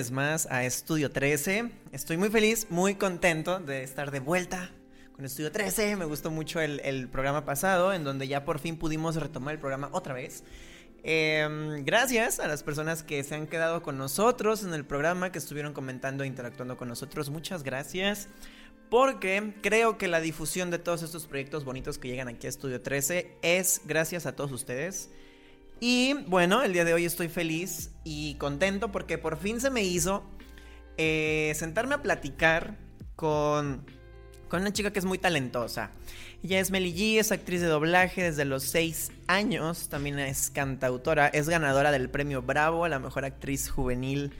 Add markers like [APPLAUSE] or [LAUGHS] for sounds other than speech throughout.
Vez más a Estudio 13. Estoy muy feliz, muy contento de estar de vuelta con Estudio 13. Me gustó mucho el, programa pasado, en donde ya por fin pudimos retomar el programa otra vez. Em, gracias a las personas que se han quedado con nosotros en el programa, que estuvieron comentando e interactuando con nosotros. Muchas gracias. Porque creo que la difusión de todos estos proyectos bonitos que llegan aquí a Estudio 13 es gracias a todos ustedes. Y bueno, el día de hoy estoy feliz y contento porque por fin se me hizo eh, sentarme a platicar con, con una chica que es muy talentosa. Ella es Meli G, es actriz de doblaje desde los 6 años, también es cantautora, es ganadora del premio Bravo a la mejor actriz juvenil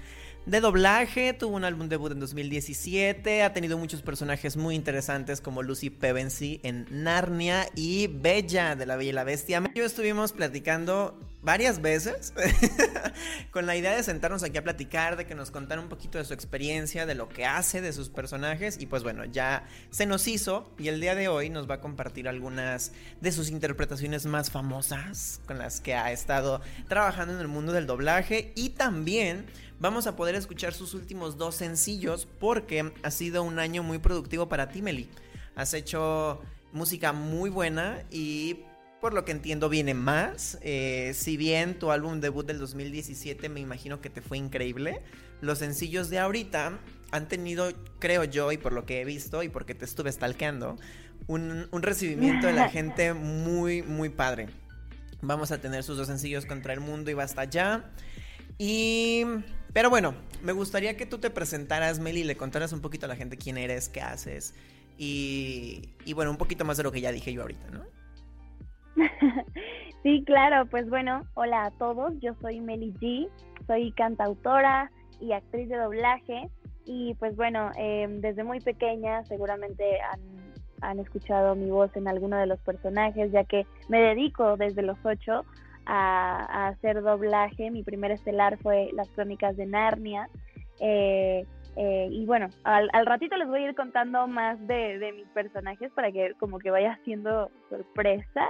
de doblaje, tuvo un álbum debut en 2017, ha tenido muchos personajes muy interesantes como Lucy Pevensey en Narnia y Bella de la Bella y la Bestia. Yo estuvimos platicando varias veces [LAUGHS] con la idea de sentarnos aquí a platicar, de que nos contara un poquito de su experiencia, de lo que hace, de sus personajes y pues bueno, ya se nos hizo y el día de hoy nos va a compartir algunas de sus interpretaciones más famosas con las que ha estado trabajando en el mundo del doblaje y también vamos a poder escuchar sus últimos dos sencillos porque ha sido un año muy productivo para ti, Meli. Has hecho música muy buena y por lo que entiendo viene más. Eh, si bien tu álbum debut del 2017 me imagino que te fue increíble, los sencillos de ahorita han tenido, creo yo, y por lo que he visto y porque te estuve stalkeando, un, un recibimiento de la [LAUGHS] gente muy, muy padre. Vamos a tener sus dos sencillos contra el mundo y basta ya. Y pero bueno, me gustaría que tú te presentaras, Meli, y le contaras un poquito a la gente quién eres, qué haces y, y bueno, un poquito más de lo que ya dije yo ahorita, ¿no? [LAUGHS] sí, claro, pues bueno, hola a todos, yo soy Meli G, soy cantautora y actriz de doblaje y pues bueno, em, desde muy pequeña seguramente han, han escuchado mi voz en alguno de los personajes, ya que me dedico desde los ocho a, hacer doblaje. Mi primer estelar fue Las Crónicas de Narnia. Eh, eh, y bueno, al, ratito les voy a ir contando más de, mis personajes para que como que vaya siendo sorpresa.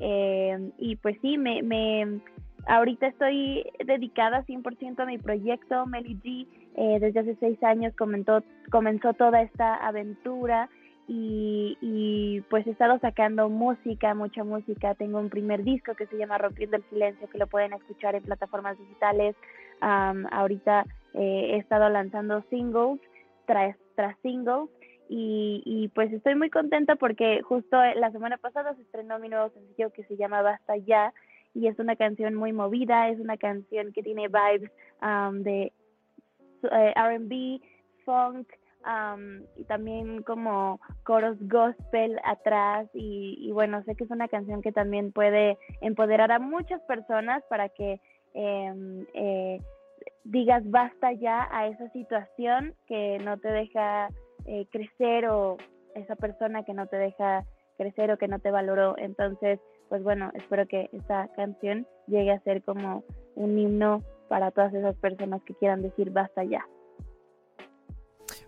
Eh, y pues sí, me, me, ahorita estoy dedicada 100% a mi proyecto Meli G. desde hace seis años comenzó, comenzó toda esta aventura y, pues he estado sacando música, mucha música. Tengo un primer disco que se llama Rompiendo el Silencio, que lo pueden escuchar en plataformas digitales. ahorita eh, he estado lanzando singles tras, tras singles y, pues estoy muy contenta porque justo la semana pasada se estrenó mi nuevo sencillo que se llama Basta Ya y es una canción muy movida, es una canción que tiene vibes de eh, RB, funk, y también como coros gospel atrás y, bueno, sé que es una canción que también puede empoderar a muchas personas para que em, eh, digas basta ya a esa situación que no te deja eh, crecer o esa persona que no te deja crecer o que no te valoró. Entonces, pues bueno, espero que esta canción llegue a ser como un himno para todas esas personas que quieran decir basta ya.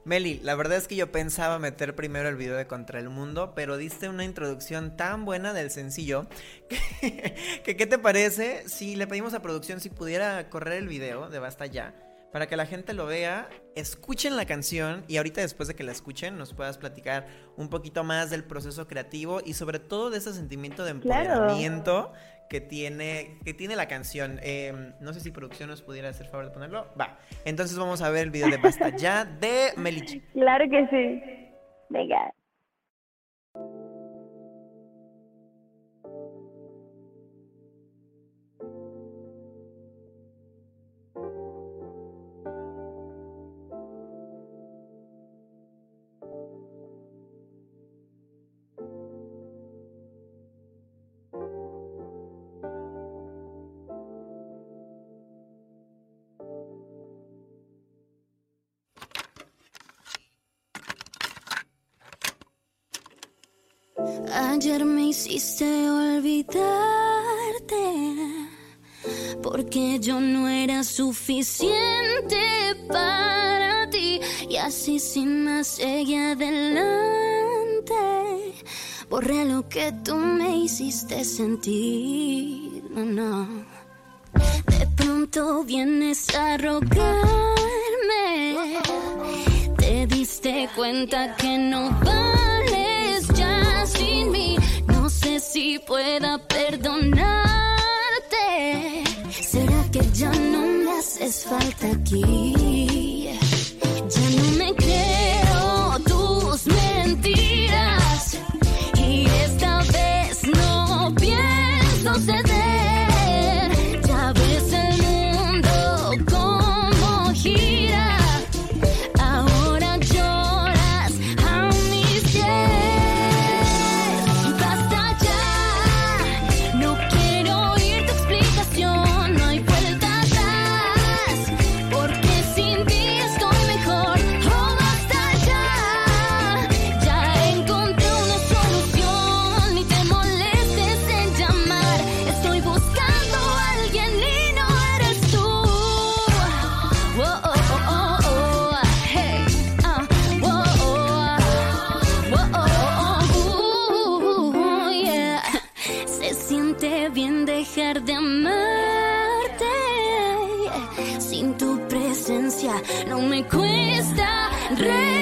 Meli, la verdad es que yo pensaba meter primero el video de Contra el Mundo, pero diste una introducción tan buena del sencillo que, [LAUGHS] ¿qué te parece si le pedimos a producción si pudiera correr el video de Basta Ya? Para que la gente lo vea, escuchen la canción y ahorita después de que la escuchen nos puedas platicar un poquito más del proceso creativo y sobre todo de ese sentimiento de empoderamiento que tiene, que tiene la canción. Em, no sé si producción nos pudiera hacer favor de ponerlo. Va. Entonces vamos a ver el video de Basta Ya de Melich. [LAUGHS] Claro que sí. Venga. Ayer me hiciste olvidarte porque yo no era suficiente para ti y así sin más seguí adelante. Borré lo que tú me hiciste sentir, no, no. De pronto vienes a rogarme, te diste cuenta que no vales si pueda perdonar ¿Será que ya no me haces falta aquí? Cuesta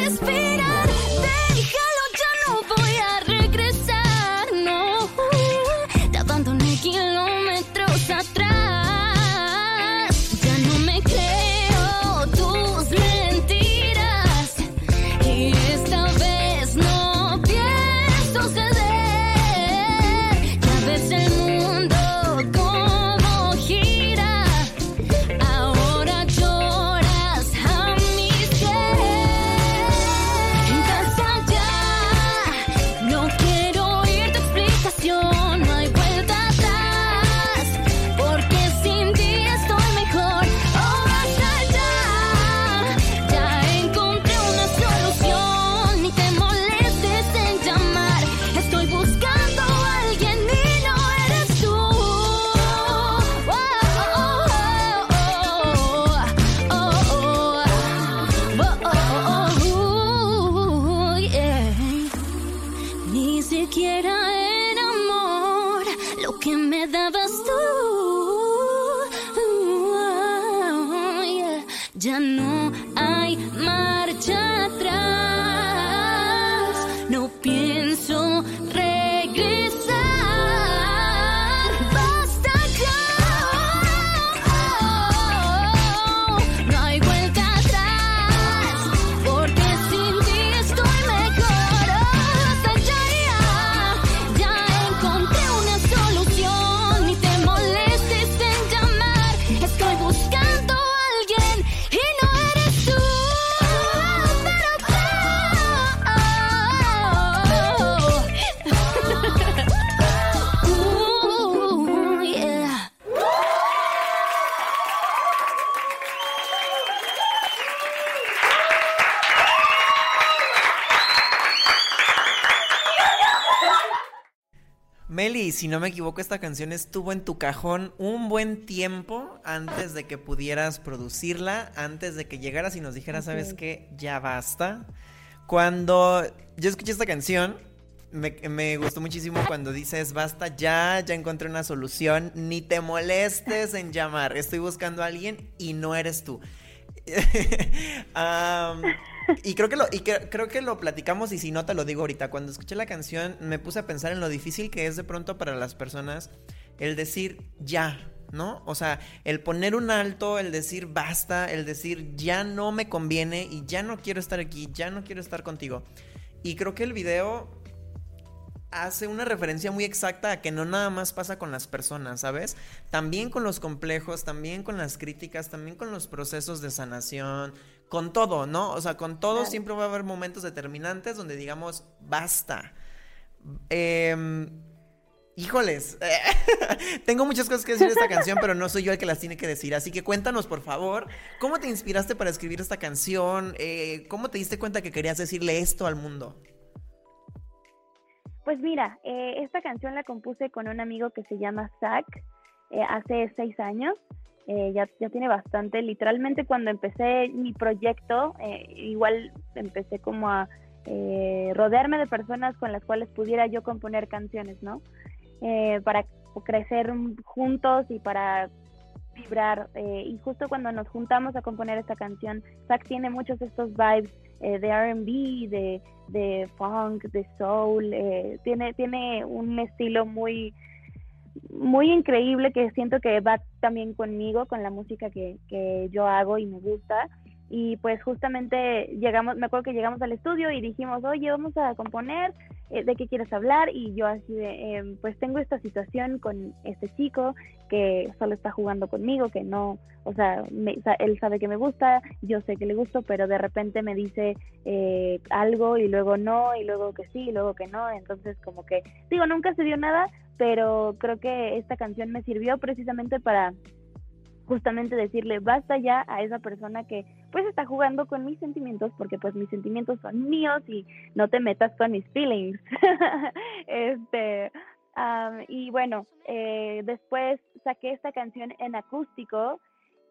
si no me equivoco, esta canción estuvo en tu cajón un buen tiempo antes de que pudieras producirla, antes de que llegaras y nos dijeras, ¿sabes qué? Ya basta. Cuando yo escuché esta canción, me, me gustó muchísimo cuando dices, basta ya, ya encontré una solución, ni te molestes en llamar, estoy buscando a alguien y no eres tú. [LAUGHS] Am, y creo que lo y que- creo que lo platicamos y si no te lo digo ahorita. Cuando escuché la canción me puse a pensar en lo difícil que es de pronto para las personas el decir ya, ¿no? O sea, el poner un alto, el decir basta, el decir ya no me conviene y ya no quiero estar aquí, ya no quiero estar contigo. Y creo que el video hace una referencia muy exacta a que no nada más pasa con las personas, ¿sabes? También con los complejos, también con las críticas, también con los procesos de sanación, con todo, ¿no? O sea, con todo Claro. siempre va a haber momentos determinantes donde digamos, basta. Em, híjoles, [LAUGHS] tengo muchas cosas que decir de esta canción, pero no soy yo el que las tiene que decir. Así que cuéntanos, por favor, ¿cómo te inspiraste para escribir esta canción? Eh, ¿Cómo te diste cuenta que querías decirle esto al mundo? Pues mira, eh, esta canción la compuse con un amigo que se llama Zach eh, hace seis años. Eh, ya, ya tiene bastante. Literalmente cuando empecé mi proyecto, eh, igual empecé como a eh, rodearme de personas con las cuales pudiera yo componer canciones, ¿no? Eh, para crecer juntos y para vibrar. eh, y justo cuando nos juntamos a componer esta canción, Zach tiene muchos de estos vibes eh, de RB, de, de funk, de soul. tiene, tiene un estilo muy muy increíble que siento que va también conmigo, con la música que, que yo hago y me gusta. Y pues justamente llegamos, me acuerdo que llegamos al estudio y dijimos, oye, vamos a componer, eh, ¿de qué quieres hablar? Y yo así de, em, pues tengo esta situación con este chico que solo está jugando conmigo, que no, o sea, me- él sabe que me gusta, yo sé que le gusto, pero de repente me dice eh, algo y luego no, y luego que sí, y luego que no. Entonces como que, digo, nunca se dio nada, pero creo que esta canción me sirvió precisamente para justamente decirle basta ya a esa persona que pues está jugando con mis sentimientos porque pues mis sentimientos son míos y no te metas con mis feelings [LAUGHS] este am, y bueno eh, después saqué esta canción en acústico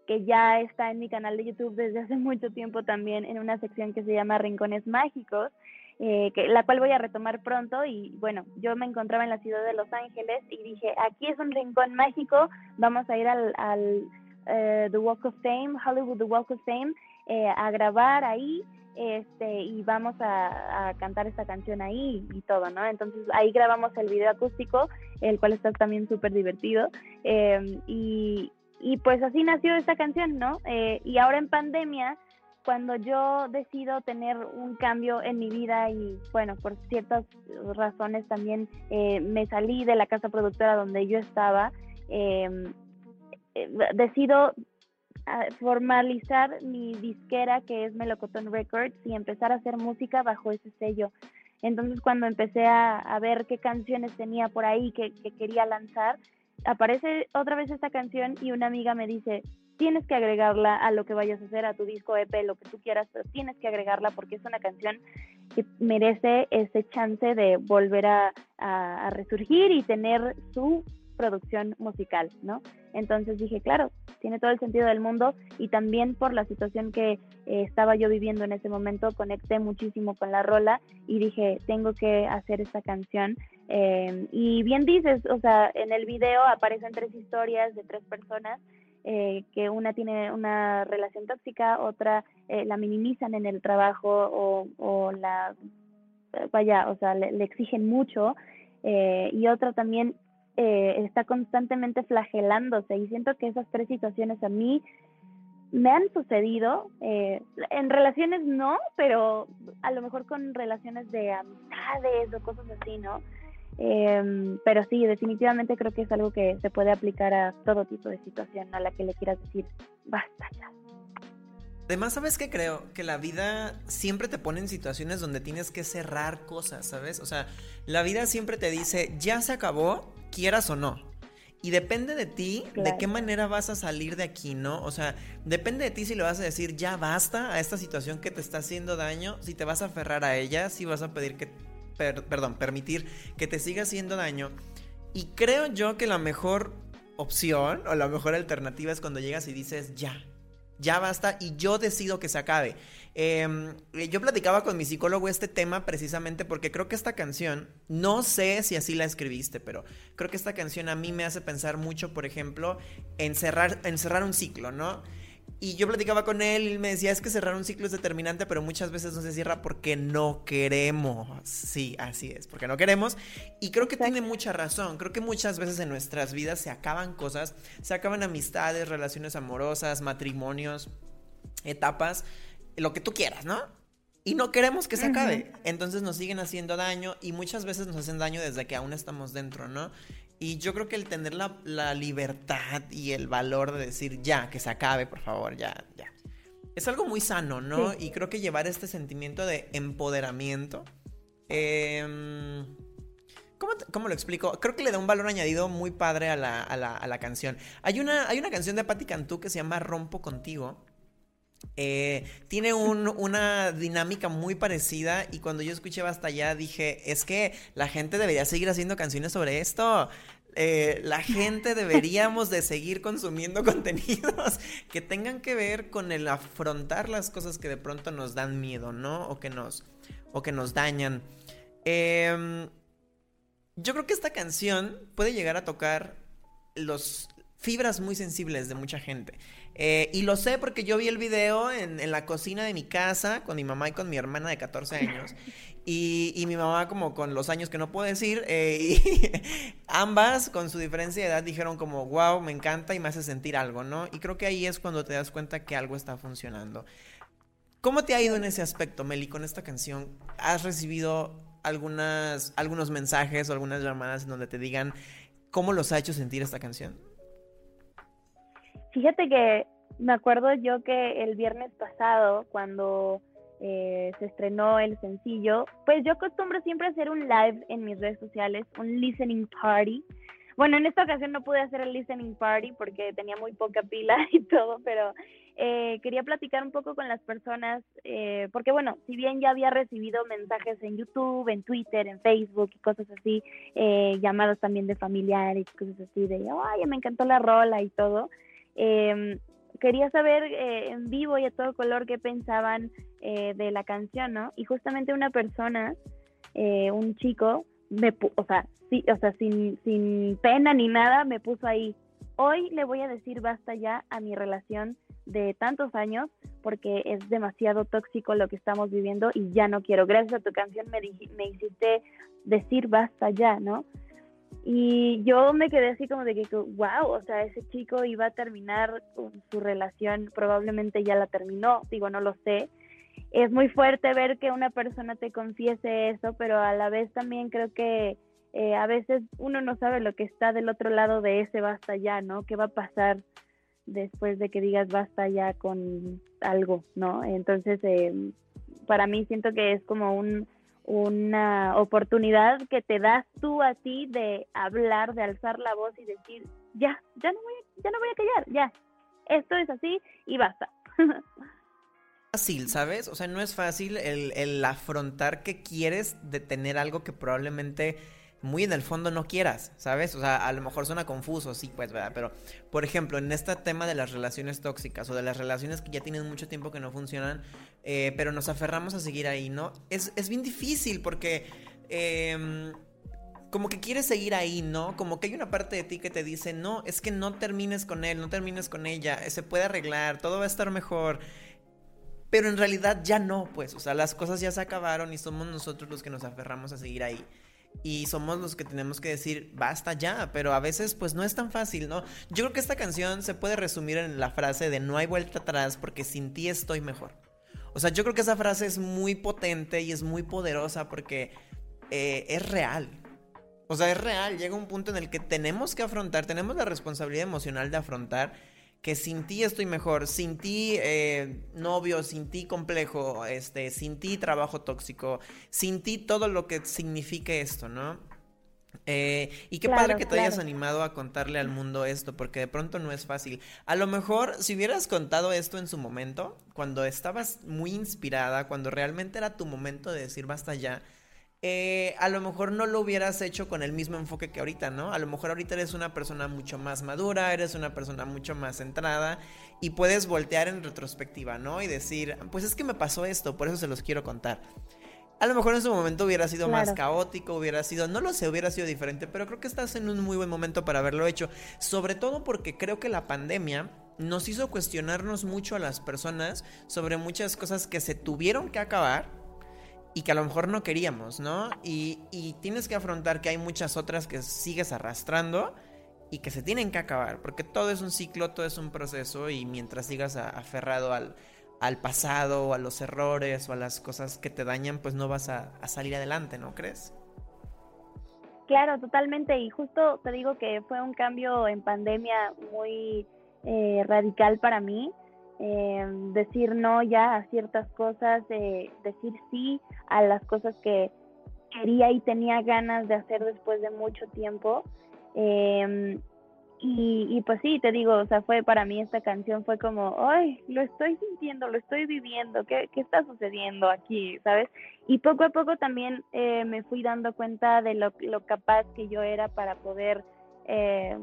que ya está en mi canal de YouTube desde hace mucho tiempo también en una sección que se llama Rincones Mágicos eh, que, la cual voy a retomar pronto y bueno, yo me encontraba en la ciudad de Los Ángeles y dije, aquí es un rincón mágico, vamos a ir al, al eh, The Walk of Fame, Hollywood The Walk of Fame, eh, a grabar ahí este y vamos a, cantar esta canción ahí y todo, ¿no? Entonces ahí grabamos el video acústico, el cual está también súper divertido eh, y, y pues así nació esta canción, ¿no? Y ahora en pandemia cuando yo decido tener un cambio en mi vida y bueno, por ciertas razones también eh, me salí de la casa productora donde yo estaba, eh, eh, decido ah, formalizar mi disquera que es Melocotón Records y empezar a hacer música bajo ese sello. Entonces cuando empecé a, a ver qué canciones tenía por ahí que, que quería lanzar, aparece otra vez esta canción y una amiga me dice, tienes que agregarla a lo que vayas a hacer, a tu disco EP, lo que tú quieras, tienes que agregarla porque es una canción que merece ese chance de volver a resurgir y tener su producción musical, ¿no? Entonces dije, claro, tiene todo el sentido del mundo y también por la situación que eh, estaba yo viviendo en ese momento, conecté muchísimo con la rola y dije, tengo que hacer esta canción. Eh, y bien dices, o sea, en el video aparecen tres historias de tres personas eh, que una tiene una relación tóxica, otra eh, la minimizan en el trabajo o, o la, eh, vaya, o sea, le, exigen mucho, eh, y otra también eh, está constantemente flagelándose, y siento que esas tres situaciones a mí me han sucedido, en relaciones no, pero a lo mejor con relaciones de amistades o cosas así, ¿no? Em, pero sí, definitivamente creo que es algo que se puede aplicar a todo tipo de situación a la que le quieras decir, basta ya. Además, ¿sabes qué creo? Que la vida siempre te pone en situaciones donde tienes que cerrar cosas, ¿sabes? O sea, la vida siempre te dice, ya se acabó, quieras o no. Y depende de ti, de qué manera vas a salir de aquí, ¿no? O sea, depende de ti si le vas a decir ya basta a esta situación que te está haciendo daño, si te vas a aferrar a ella, si vas a pedir que, per- perdón, permitir que te siga haciendo daño. Y creo yo que la mejor opción o la mejor alternativa es cuando llegas y dices ya, ya basta y yo decido que se acabe. Eh, yo platicaba con mi psicólogo este tema precisamente porque creo que esta canción, no sé si así la escribiste, pero creo que esta canción a mí me hace pensar mucho, por ejemplo, en cerrar, en cerrar un ciclo, ¿no? Y yo platicaba con él y él me decía, es que cerrar un ciclo es determinante, pero muchas veces no se cierra porque no queremos. Sí, así es, porque no queremos. Y creo que tiene mucha razón. Creo que muchas veces en nuestras vidas se acaban cosas, se acaban amistades, relaciones amorosas, matrimonios, etapas, lo que tú quieras, ¿no? Y no queremos que se acabe. Entonces nos siguen haciendo daño y muchas veces nos hacen daño desde que aún estamos dentro, ¿no? Y yo creo que el tener la, la libertad y el valor de decir ya, que se acabe, por favor, ya, ya. Es algo muy sano, ¿no? Y creo que llevar este sentimiento de empoderamiento. em, ¿Cómo, cómo lo explico? Creo que le da un valor añadido muy padre a la, a la- a la canción. Hay una, hay una canción de Patti Cantú que se llama Rompo Contigo. Eh, tiene un- una dinámica muy parecida y cuando yo escuché Basta Ya dije, es que la gente debería seguir haciendo canciones sobre esto. Eh, la gente deberíamos de seguir consumiendo [LAUGHS] contenidos que tengan que ver con el afrontar las cosas que de pronto nos dan miedo, ¿no? O que nos, o que nos dañan. Em, yo creo que esta canción puede llegar a tocar los fibras muy sensibles de mucha gente. Eh, y lo sé porque yo vi el video en, en la cocina de mi casa con mi mamá y con mi hermana de 14 años. Y, y mi mamá como con los años que no puedo decir. eh, y [LAUGHS] ambas con su diferencia de edad dijeron como, wow, me encanta y me hace sentir algo, ¿no? Y creo que ahí es cuando te das cuenta que algo está funcionando. ¿Cómo te ha ido en ese aspecto, Meli, con esta canción? ¿Has recibido algunas, algunos mensajes o algunas llamadas en donde te digan cómo los ha hecho sentir esta canción? Fíjate que me acuerdo yo que el viernes pasado, cuando eh, se estrenó el sencillo, pues yo acostumbro siempre hacer un live en mis redes sociales, un listening party. Bueno, en esta ocasión no pude hacer el listening party porque tenía muy poca pila [LAUGHS] y todo, pero eh, quería platicar un poco con las personas, eh, porque bueno, si bien ya había recibido mensajes en YouTube, en Twitter, en Facebook y cosas así, eh, llamadas también de familiares y cosas así, de, ay, me encantó la rola y todo. Eh, quería saber eh, en vivo y a todo color qué pensaban eh, de la canción, ¿no? Y justamente una persona, eh, un chico, me o sea, sí, o sea, sin, sin pena ni nada, me puso ahí. Hoy le voy a decir basta ya a mi relación de tantos años porque es demasiado tóxico lo que estamos viviendo y ya no quiero. Gracias a tu canción me hiciste decir basta ya, ¿no? Y yo me quedé así como de que, wow, o sea, ese chico iba a terminar su relación, probablemente ya la terminó, digo, no lo sé. Es muy fuerte ver que una persona te confiese eso, pero a la vez también creo que eh, a veces uno no sabe lo que está del otro lado de ese basta ya, ¿no? ¿Qué va a pasar después de que digas basta ya con algo, ¿no? Entonces, eh, para mí siento que es como un, una oportunidad que te das tú a ti de hablar, de alzar la voz y decir, ya, ya no voy ya no voy a callar, ya, esto es así y basta. [LAUGHS] fácil, ¿sabes? O sea, no es fácil el, el afrontar que quieres de tener algo que probablemente muy en el fondo no quieras, ¿sabes? O sea, a lo mejor suena confuso, sí, pues, ¿verdad? Pero, por ejemplo, en este tema de las relaciones tóxicas o de las relaciones que ya tienen mucho tiempo que no funcionan, eh, pero nos aferramos a seguir ahí, ¿no? Es, es bien difícil porque... em, como que quieres seguir ahí, ¿no? Como que hay una parte de ti que te dice, no, es que no termines con él, no termines con ella, se puede arreglar, todo va a estar mejor. Pero en realidad ya no, pues, o sea, las cosas ya se acabaron y somos nosotros los que nos aferramos a seguir ahí. Y somos los que tenemos que decir, basta ya, pero a veces pues no es tan fácil, ¿no? Yo creo que esta canción se puede resumir en la frase de no hay vuelta atrás porque sin ti estoy mejor. O sea, yo creo que esa frase es muy potente y es muy poderosa porque eh, es real. O sea, es real. Llega un punto en el que tenemos que afrontar, tenemos la responsabilidad emocional de afrontar que sin ti estoy mejor, sin ti eh, novio, sin ti complejo, este, sin ti trabajo tóxico, sin ti todo lo que signifique esto, ¿no? Eh, y qué Claro, padre que te hayas animado a contarle al mundo esto, porque de pronto no es fácil. A lo mejor si hubieras contado esto en su momento, cuando estabas muy inspirada, cuando realmente era tu momento de decir basta ya, eh, a lo mejor no lo hubieras hecho con el mismo enfoque que ahorita, ¿no? A lo mejor ahorita eres una persona mucho más madura, eres una persona mucho más centrada y puedes voltear en retrospectiva, ¿no? Y decir, pues es que me pasó esto, por eso se los quiero contar. A lo mejor en su momento hubiera sido más caótico, hubiera sido, no lo sé, hubiera sido diferente, pero creo que estás en un muy buen momento para haberlo hecho. Sobre todo porque creo que la pandemia nos hizo cuestionarnos mucho a las personas sobre muchas cosas que se tuvieron que acabar y que a lo mejor no queríamos, ¿no? Y, y tienes que afrontar que hay muchas otras que sigues arrastrando y que se tienen que acabar, porque todo es un ciclo, todo es un proceso y mientras sigas aferrado al, al pasado o a los errores o a las cosas que te dañan, pues no vas a, a salir adelante, ¿no crees? Claro, totalmente. Y justo te digo que fue un cambio en pandemia muy eh, radical para mí. Eh, decir no ya a ciertas cosas, eh, decir sí a las cosas que quería y tenía ganas de hacer después de mucho tiempo. Eh, Y, y pues sí, te digo, o sea, fue para mí esta canción fue como, ay, lo estoy sintiendo, lo estoy viviendo, ¿qué, qué está sucediendo aquí? ¿Sabes? Y poco a poco también eh, me fui dando cuenta de lo, lo capaz que yo era para poder, eh,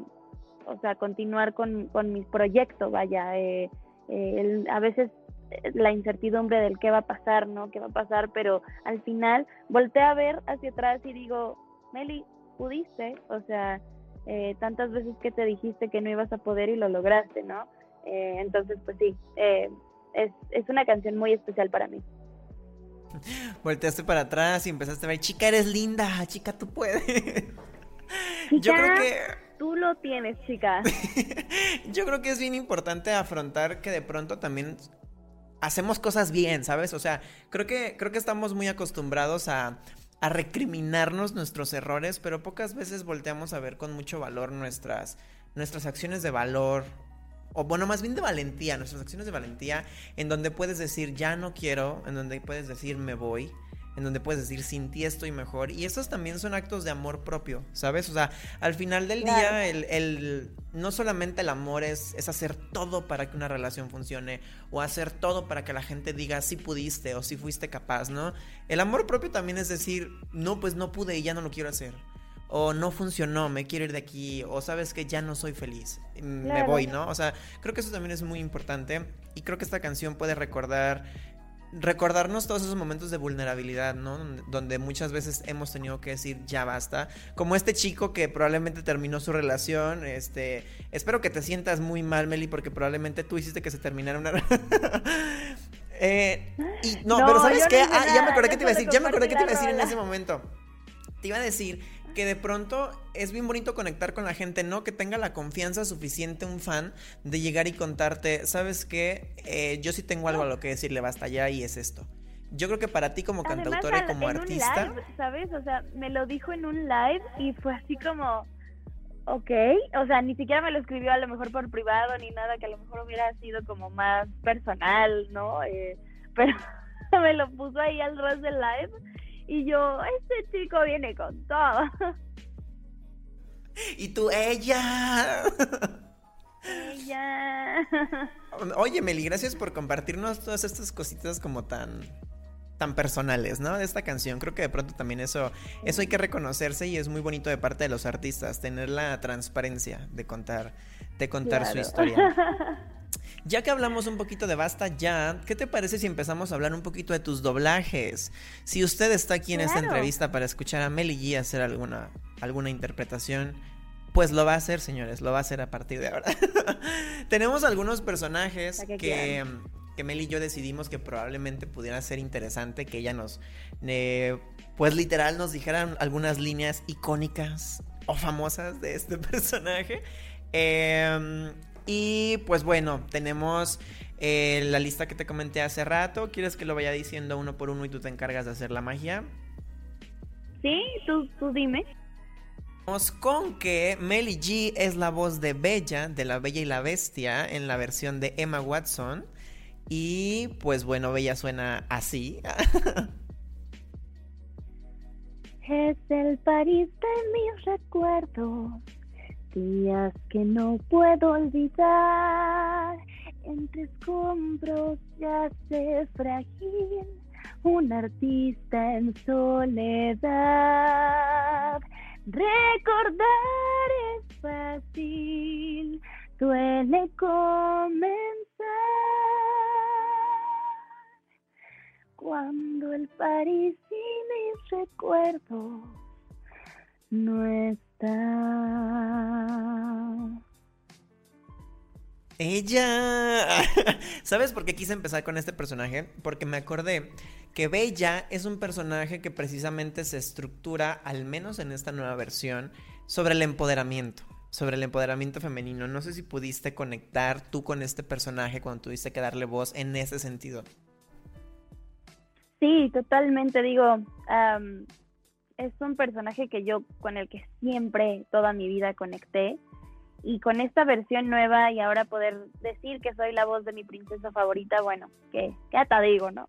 o sea, continuar con, con mi proyecto, vaya. Eh, eh, el- a veces eh, la incertidumbre del qué va a pasar, ¿no? ¿Qué va a pasar? Pero al final volteé a ver hacia atrás y digo, Meli, pudiste, o sea, eh, tantas veces que te dijiste que no ibas a poder y lo lograste, ¿no? Eh, entonces, pues sí, eh, es, es una canción muy especial para mí. [LAUGHS] Volteaste para atrás y empezaste a ver, chica, eres linda, chica, tú puedes. [LAUGHS] Yo creo que Tú lo tienes, chica. [LAUGHS] Yo creo que es bien importante afrontar que de pronto también hacemos cosas bien, ¿sabes? O sea, creo que, creo que estamos muy acostumbrados a, a recriminarnos nuestros errores, pero pocas veces volteamos a ver con mucho valor nuestras, nuestras acciones de valor. O bueno, más bien de valentía, nuestras acciones de valentía, en donde puedes decir ya no quiero, en donde puedes decir me voy, en donde puedes decir sin ti estoy mejor. Y esos también son actos de amor propio, ¿sabes? O sea, al final del Claro. día, el, el- no solamente el amor es, es hacer todo para que una relación funcione, o hacer todo para que la gente diga si pudiste o si fuiste capaz, ¿no? El amor propio también es decir, no, pues no pude y ya no lo quiero hacer. O no funcionó, me quiero ir de aquí. O sabes que ya no soy feliz. mm, Me voy, ¿no? O sea, creo que eso también es muy importante. Y creo que esta canción puede recordar recordarnos todos esos momentos de vulnerabilidad, ¿no? Donde, muchas veces hemos tenido que decir ya basta. Como este chico que probablemente terminó su relación, este, espero que te sientas muy mal, Meli, porque probablemente tú hiciste que se terminara una [LAUGHS] Eh, y no, No, pero ¿sabes no qué? Ah, ya me acordé que te iba a decir, ya me acordé que te iba a decir en ese momento. Te iba a decir que de pronto es bien bonito conectar con la gente, ¿no? Que tenga la confianza suficiente un fan de llegar y contarte, ¿sabes qué? Eh, yo sí tengo algo a lo que decirle, basta ya y es esto. Yo creo que para ti como Además, cantautora y como en artista... un live, ¿sabes? O sea, me lo dijo en un live y fue así como, ok, o sea, ni siquiera me lo escribió a lo mejor por privado ni nada, que a lo mejor hubiera sido como más personal, ¿no? Eh, pero [LAUGHS] me lo puso ahí al ras del live y yo, este chico viene con todo. Y tú, ella. ya. Oye, Meli, gracias por compartirnos todas estas cositas como tan tan personales, ¿no? De esta canción. Creo que de pronto también eso eso hay que reconocerse y es muy bonito de parte de los artistas tener la transparencia de contar de contar su Claro. historia. [LAUGHS] Ya que hablamos un poquito de Basta Ya, ¿qué te parece si empezamos a hablar un poquito de tus doblajes? Si usted está aquí en esta entrevista para escuchar a Meli G hacer alguna, alguna interpretación, pues lo va a hacer, señores, lo va a hacer a partir de ahora. [LAUGHS] Tenemos algunos personajes que, que Meli y yo decidimos que probablemente pudiera ser interesante que ella nos, eh, pues literal, nos dijeran algunas líneas icónicas o famosas de este [LAUGHS] personaje. Eh, y pues bueno, tenemos eh, la lista que te comenté hace rato. ¿Quieres que lo vaya diciendo uno por uno y tú te encargas de hacer la magia? sí, tú, tú dime. Vamos con que Melly G es la voz de Bella, de La Bella y la Bestia, en la versión de Emma Watson. Y pues bueno, Bella suena así. [LAUGHS] Es el París de mis recuerdos, días que no puedo olvidar. Entre escombros yace frágil, un artista en soledad. Recordar es fácil, duele comenzar. Cuando el París y mis recuerdos no Ella. [LAUGHS] ¿Sabes por qué quise empezar con este personaje? Porque me acordé que Bella es un personaje que precisamente se estructura, al menos en esta nueva versión, sobre el empoderamiento. Sobre el empoderamiento femenino. No sé si pudiste conectar tú con este personaje cuando tuviste que darle voz en ese sentido. Sí, totalmente. Digo, es un personaje que yo con el que siempre toda mi vida conecté. Y con esta versión nueva y ahora poder decir que soy la voz de mi princesa favorita, bueno, que, que hasta digo, ¿no?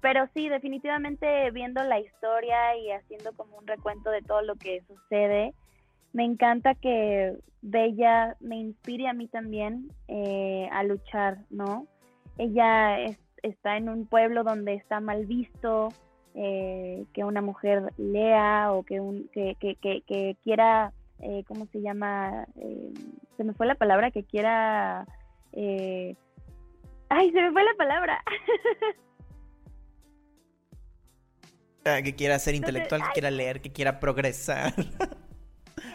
Pero sí, definitivamente viendo la historia y haciendo como un recuento de todo lo que sucede, me encanta que Bella me inspire a mí también eh, a luchar, ¿no? Ella es- está en un pueblo donde está mal visto eh, que una mujer lea o que, un, que, que, que, que quiera, eh, ¿cómo se llama? Eh, se me fue la palabra, que quiera... eh, ¡Ay, se me fue la palabra! [LAUGHS] Ah, Que quiera ser intelectual, que quiera leer, que quiera progresar.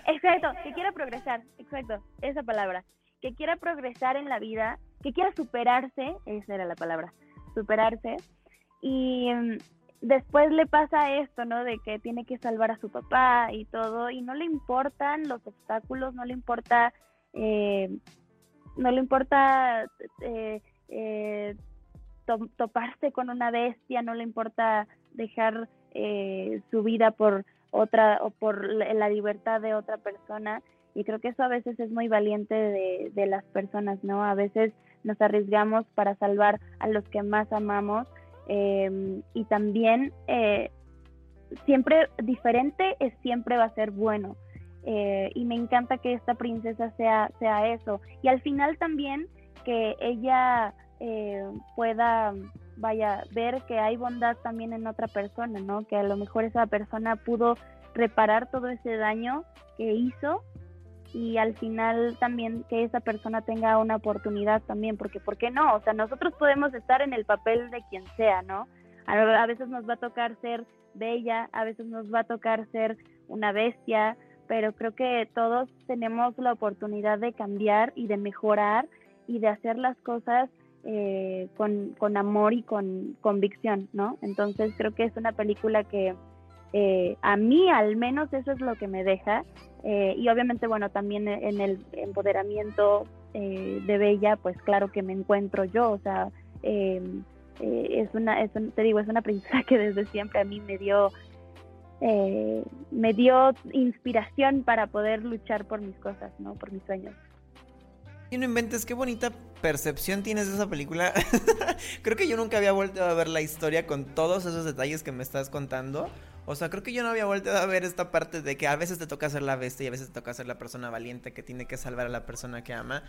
Exacto, que quiera progresar, exacto, esa palabra. Que quiera progresar en la vida, que quiera superarse, esa era la palabra, superarse. Y mm, después le pasa esto, ¿no? De que tiene que salvar a su papá y todo, y no le importan los obstáculos, no le importa, eh, no le importa eh, eh, to- toparse con una bestia, no le importa dejar eh, su vida por otra o por la la libertad de otra persona y creo que eso a veces es muy valiente de, de las personas, ¿no? A veces nos arriesgamos para salvar a los que más amamos eh, y también eh, siempre diferente es siempre va a ser bueno Eh, y me encanta que esta princesa sea, sea eso y al final también que ella eh, pueda vaya ver que hay bondad también en otra persona, ¿no? Que a lo mejor esa persona pudo reparar todo ese daño que hizo y al final también que esa persona tenga una oportunidad también, porque ¿por qué no? O sea, nosotros podemos estar en el papel de quien sea, ¿no? A, veces nos va a tocar ser bella, a veces nos va a tocar ser una bestia, pero creo que todos tenemos la oportunidad de cambiar y de mejorar y de hacer las cosas eh, con, con amor y con convicción, ¿no? Entonces creo que es una película que eh, a mí al menos eso es lo que me deja eh, y obviamente bueno también en el empoderamiento eh, de Bella pues claro que me encuentro yo, o sea eh, eh, es una, es un- te digo, es una princesa [LAUGHS] que desde siempre a mí me dio eh, me dio inspiración para poder luchar por mis cosas, ¿no? Por mis sueños. Y no inventes, qué bonita percepción tienes de esa película. [LAUGHS] creo que yo nunca había vuelto a ver la historia con todos esos detalles que me estás contando. O sea, creo que yo no había vuelto a ver esta parte de que a veces te toca ser la bestia y a veces te toca ser la persona valiente que tiene que salvar a la persona que ama.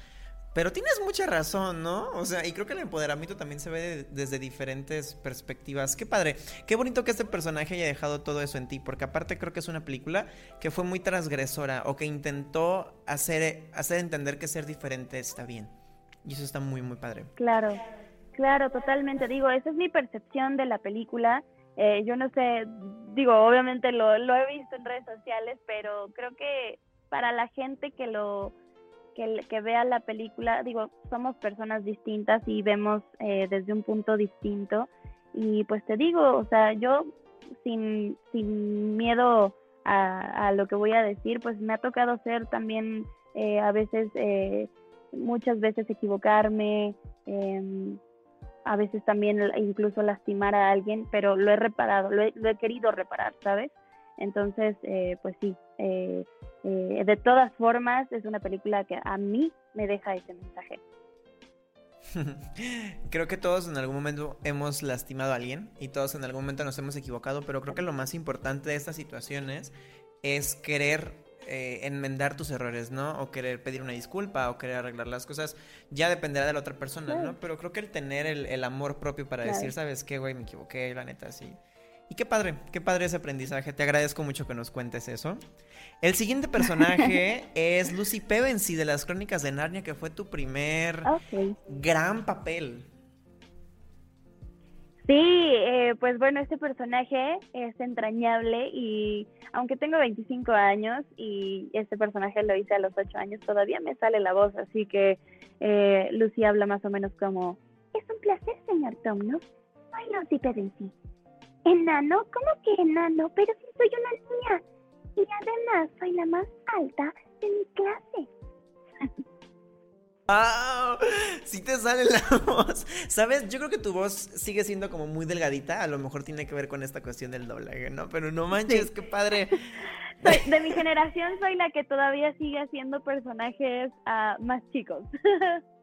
Pero tienes mucha razón, ¿no? O sea, y creo que el empoderamiento también se ve de- desde diferentes perspectivas. Qué padre. Qué bonito que este personaje haya dejado todo eso en ti, porque aparte creo que es una película que fue muy transgresora o que intentó hacer, hacer entender que ser diferente está bien. Y eso está muy, muy padre. Claro, claro, totalmente. Digo, esa es mi percepción de la película. Eh, yo no sé, digo, obviamente lo, lo he visto en redes sociales, pero creo que para la gente que lo que, que vea la película, digo, somos personas distintas y vemos eh, desde un punto distinto. Y pues te digo, o sea, yo sin, sin miedo a, a lo que voy a decir, pues me ha tocado ser también eh, a veces, eh, muchas veces equivocarme, em, a veces también incluso lastimar a alguien, pero lo he reparado, lo he, lo he querido reparar, ¿sabes? Entonces, eh, pues sí, eh, eh, de todas formas es una película que a mí me deja ese mensaje. [LAUGHS] creo que todos en algún momento hemos lastimado a alguien y todos en algún momento nos hemos equivocado, pero creo que lo más importante de estas situaciones es querer eh, enmendar tus errores, ¿no? O querer pedir una disculpa o querer arreglar las cosas. Ya dependerá de la otra persona, Claro. ¿no? Pero creo que el tener el, el amor propio para Claro. decir, ¿sabes qué, güey? Me equivoqué, la neta, sí. Y qué padre, qué padre ese aprendizaje. Te agradezco mucho que nos cuentes eso. El siguiente personaje [LAUGHS] es Lucy Pevensey de las Crónicas de Narnia, que fue tu primer gran papel. Sí, eh, pues bueno, este personaje es entrañable y aunque tengo 25 años y este personaje lo hice a los 8 años, todavía me sale la voz, así que eh, Lucy habla más o menos como, es un placer, señor Tom, ¿no? Soy Lucy Pevensey. ¿Enano? ¿Cómo que enano? Pero si soy una niña. Y además soy la más alta de mi clase. ¡Ah! Sí te sale la [LAUGHS] voz. ¿Sabes? Yo creo que tu voz sigue siendo como muy delgadita. A lo mejor tiene que ver con esta cuestión del doblaje, ¿no? Pero no manches, qué padre. [LAUGHS] Soy- de mi generación soy la que todavía sigue haciendo personajes ah, más chicos. [LAUGHS]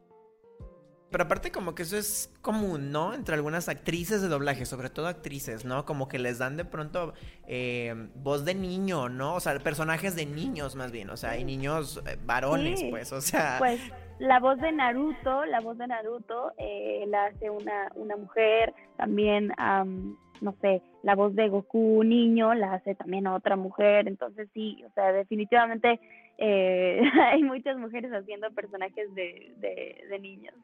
Pero aparte como que eso es común, ¿no? Entre algunas actrices de doblaje, sobre todo actrices, ¿no? Como que les dan de pronto eh, voz de niño, ¿no? O sea, personajes de niños más bien, o sea, hay niños eh, varones, Sí. pues, o sea... Pues la voz de Naruto, la voz de Naruto eh, la hace una, una mujer, también, am, no sé, la voz de Goku niño la hace también otra mujer, entonces sí, o sea, definitivamente eh, [LAUGHS] hay muchas mujeres haciendo personajes de, de, de niños.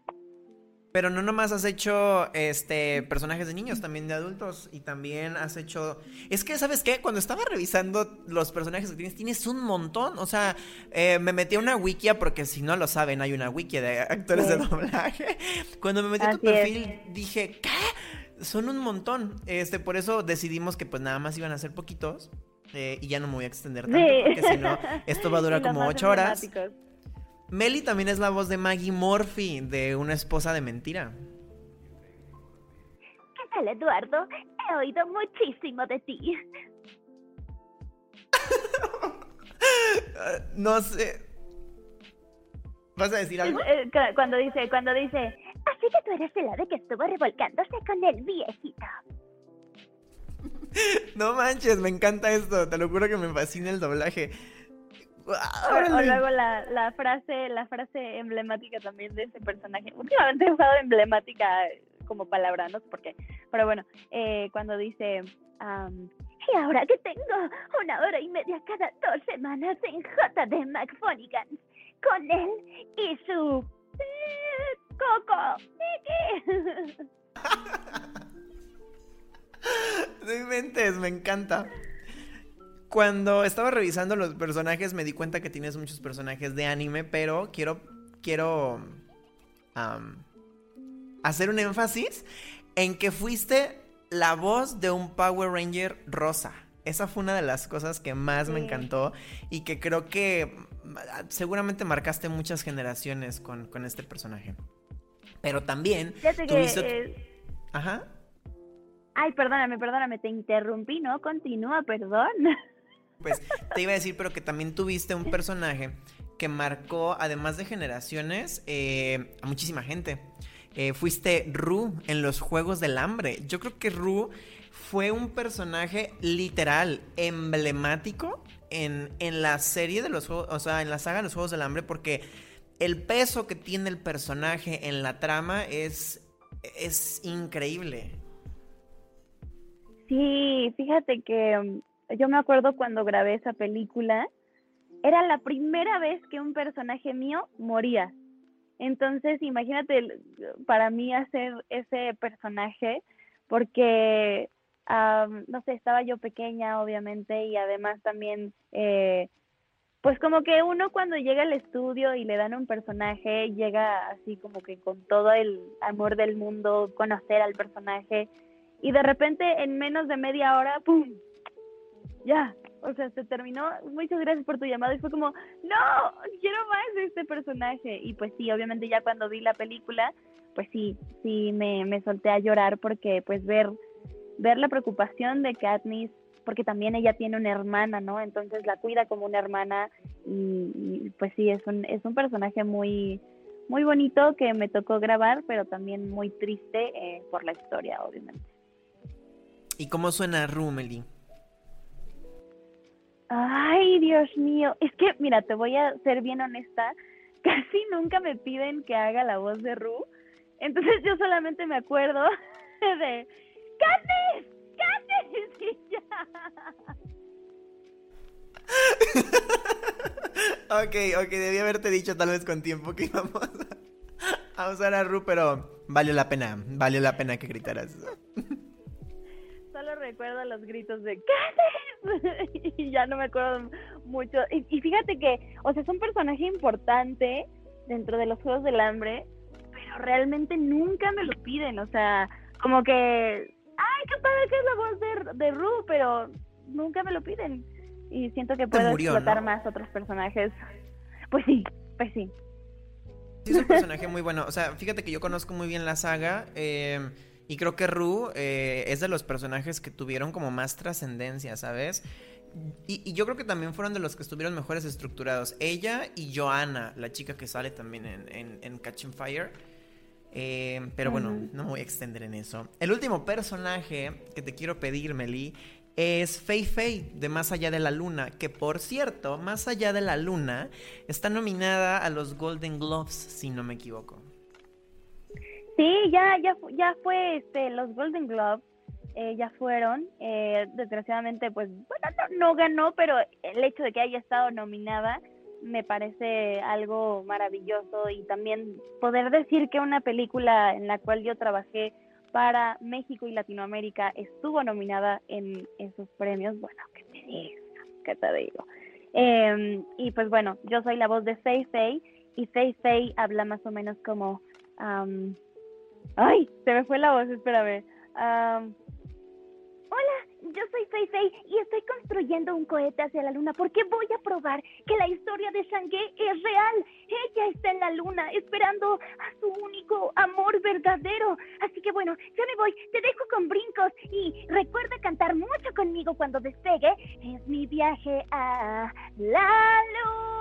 Pero no nomás has hecho este personajes de niños, también de adultos. Y también has hecho. Es que, ¿sabes qué? Cuando estaba revisando los personajes que tienes, tienes un montón. O sea, eh, me metí a una wikia, porque si no lo saben, hay una wiki de actores de doblaje. Cuando me metí a tu Así es. perfil, dije, ¿qué? Son un montón. Este, por eso decidimos que pues nada más iban a ser poquitos. eh, y ya no me voy a extender tanto, Sí. porque si no, esto va a [LAUGHS] durar como ocho horas. Meli también es la voz de Maggie Murphy, de una esposa de mentira. ¿Qué tal, Eduardo? He oído muchísimo de ti. [LAUGHS] No sé. ¿Vas a decir algo? Eh, cu- Cuando dice, cuando dice, así que tú eres el ave que estuvo revolcándose con el viejito. [LAUGHS] No manches, me encanta esto. Te lo juro que me fascina el doblaje. O, luego la, la frase, la frase emblemática también de ese personaje. Últimamente he usado emblemática como palabra, no sé por qué. Pero bueno, eh, cuando dice, am, y ahora que tengo una hora y media cada dos semanas en JD McFonigan con él y su eh, Coco. Mickey". [LAUGHS] No inventes, me encanta. Cuando estaba revisando los personajes me di cuenta que tienes muchos personajes de anime, pero quiero quiero hacer un énfasis en que fuiste la voz de un Power Ranger rosa. Esa fue una de las cosas que más me encantó y que creo que mm, seguramente marcaste muchas generaciones con, con este personaje. Pero también Fíjate que, tuviste... eh, Ajá. ay, perdóname, perdóname, te interrumpí, ¿no? Continúa, perdón. [LAUGHS] Pues te iba a decir, pero que también tuviste un personaje que marcó, además de generaciones, eh, a muchísima gente. Eh, fuiste Ru en los Juegos del Hambre. Yo creo que Ru fue un personaje literal, emblemático en, en la serie de los Juegos, o sea, en la saga de los Juegos del Hambre, porque el peso que tiene el personaje en la trama es, es increíble. Sí, fíjate que yo me acuerdo cuando grabé esa película, era la primera vez que un personaje mío moría. Entonces, imagínate para mí hacer ese personaje, porque, am, no sé, estaba yo pequeña, obviamente, y además también, eh, pues como que uno cuando llega al estudio y le dan un personaje, llega así como que con todo el amor del mundo, conocer al personaje, y de repente en menos de media hora, ¡pum! Ya, o sea, se terminó. Muchas gracias por tu llamado. Y fue como, no, quiero más de este personaje. Y pues sí, obviamente ya cuando vi la película, pues sí, sí me, me solté a llorar porque pues ver, ver la preocupación de Katniss, porque también ella tiene una hermana, ¿no? Entonces la cuida como una hermana y, pues sí, es un, es un personaje muy, muy bonito que me tocó grabar, pero también muy triste eh, por la historia, obviamente. ¿Y cómo suena Ru, Meli? Ay, Dios mío. Es que, mira, te voy a ser bien honesta. [LAUGHS] Casi nunca me piden que haga la voz de Ru. Entonces yo solamente me acuerdo [LAUGHS] de ¡Katniss! [LAUGHS] ¡Katniss! Y ya. ok, ok, debí haberte dicho tal vez con tiempo que íbamos a, a usar a Ru, pero valió la pena, valió la pena que gritaras. Solo recuerdo los gritos de ¡Katniss! [LAUGHS] y ya no me acuerdo mucho. Y, y fíjate que, o sea, es un personaje importante dentro de los Juegos del Hambre, pero realmente nunca me lo piden. O sea, como que, ¡ay, qué padre que es la voz de, de Ru! Pero nunca me lo piden. Y siento que puedo murió, explotar ¿no? más otros personajes. Pues sí, pues sí. Sí, es un [LAUGHS] personaje muy bueno. O sea, fíjate que yo conozco muy bien la saga. eh, y creo que Ru eh, es de los personajes que tuvieron como más trascendencia, ¿sabes? Y, y yo creo que también fueron de los que estuvieron mejores estructurados. Ella y Joanna, la chica que sale también en, en, en Catching Fire. Eh, pero bueno, no me voy a extender en eso. El último personaje que te quiero pedir, Meli, es Fei Fei de Más Allá de la Luna, que por cierto, Más Allá de la Luna está nominada a los Golden Globes, si no me equivoco. Sí, ya, ya, ya fue este, los Golden Globes, eh, ya fueron. eh, desgraciadamente, pues, bueno, no, no ganó, pero el hecho de que haya estado nominada me parece algo maravilloso y también poder decir que una película en la cual yo trabajé para México y Latinoamérica estuvo nominada en esos premios, bueno, ¿qué te digo? ¿Qué te digo? Eh, y pues bueno, yo soy la voz de Fei Fei y Fei Fei habla más o menos como... am, Ay, se me fue la voz, espérame. Am, Hola, yo soy Fei Fei y estoy construyendo un cohete hacia la luna porque voy a probar que la historia de Shangé es real. Ella está en la luna esperando a su único amor verdadero. Así que bueno, ya me voy, te dejo con brincos y recuerda cantar mucho conmigo cuando despegue. Es mi viaje a la luz.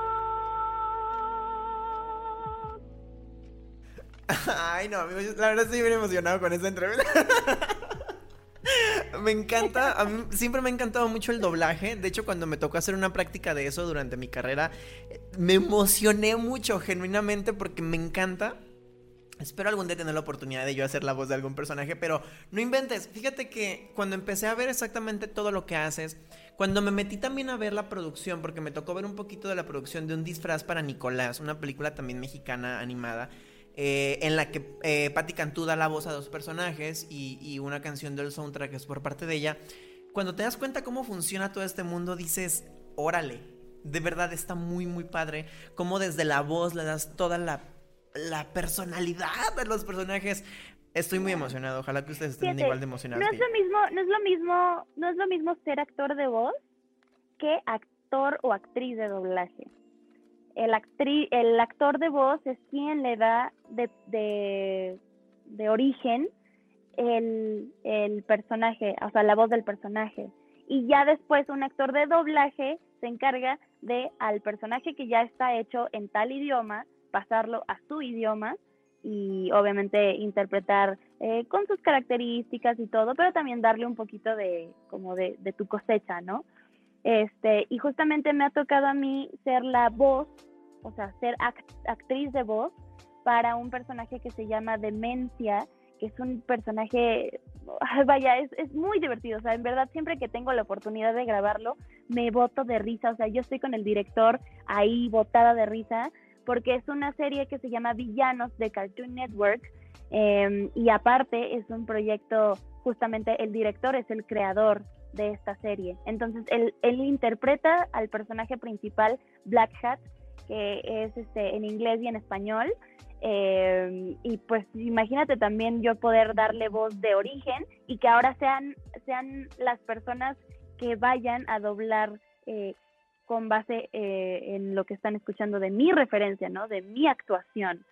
[LAUGHS] Ay, no, amigo, la verdad estoy bien emocionado con esta entrevista. [LAUGHS] Me encanta, a mí siempre me ha encantado mucho el doblaje. De hecho, cuando me tocó hacer una práctica de eso durante mi carrera, eh, me emocioné mucho, genuinamente, porque me encanta. Espero algún día tener la oportunidad de yo hacer la voz de algún personaje, pero no inventes. Fíjate que cuando empecé a ver exactamente todo lo que haces, cuando me metí también a ver la producción, porque me tocó ver un poquito de la producción de un disfraz para Nicolás, una película también mexicana animada, eh, en la que eh, Patti Cantú da la voz a dos personajes y, y una canción del soundtrack es por parte de ella. Cuando te das cuenta cómo funciona todo este mundo, dices, órale, de verdad está muy, muy padre. Cómo desde la voz le das toda la, la personalidad de los personajes. Estoy muy emocionado, ojalá que ustedes estén Fíjate, igual de emocionados. No es lo mismo, no es lo mismo, no es lo mismo ser actor de voz que actor o actriz de doblaje. El, actri- el actor de voz es quien le da de, de, de origen el, el personaje, o sea, la voz del personaje. Y ya después un actor de doblaje se encarga de al personaje que ya está hecho en tal idioma, pasarlo a su idioma y obviamente interpretar eh, con sus características y todo, pero también darle un poquito de como de, de tu cosecha, ¿no? Este, y justamente me ha tocado a mí ser la voz, o sea, ser act- actriz de voz para un personaje que se llama Demencia, que es un personaje, ay, vaya, es, es muy divertido, o sea, en verdad siempre que tengo la oportunidad de grabarlo, me boto de risa, o sea, yo estoy con el director ahí botada de risa, porque es una serie que se llama Villanos de Cartoon Network, eh, y aparte es un proyecto, justamente el director es el creador de esta serie. Entonces él, él interpreta al personaje principal, Black Hat, que es este, en inglés y en español. eh, y pues imagínate también yo poder darle voz de origen y que ahora sean, sean las personas que vayan a doblar eh, con base eh, en lo que están escuchando de mi referencia, ¿no? De mi actuación.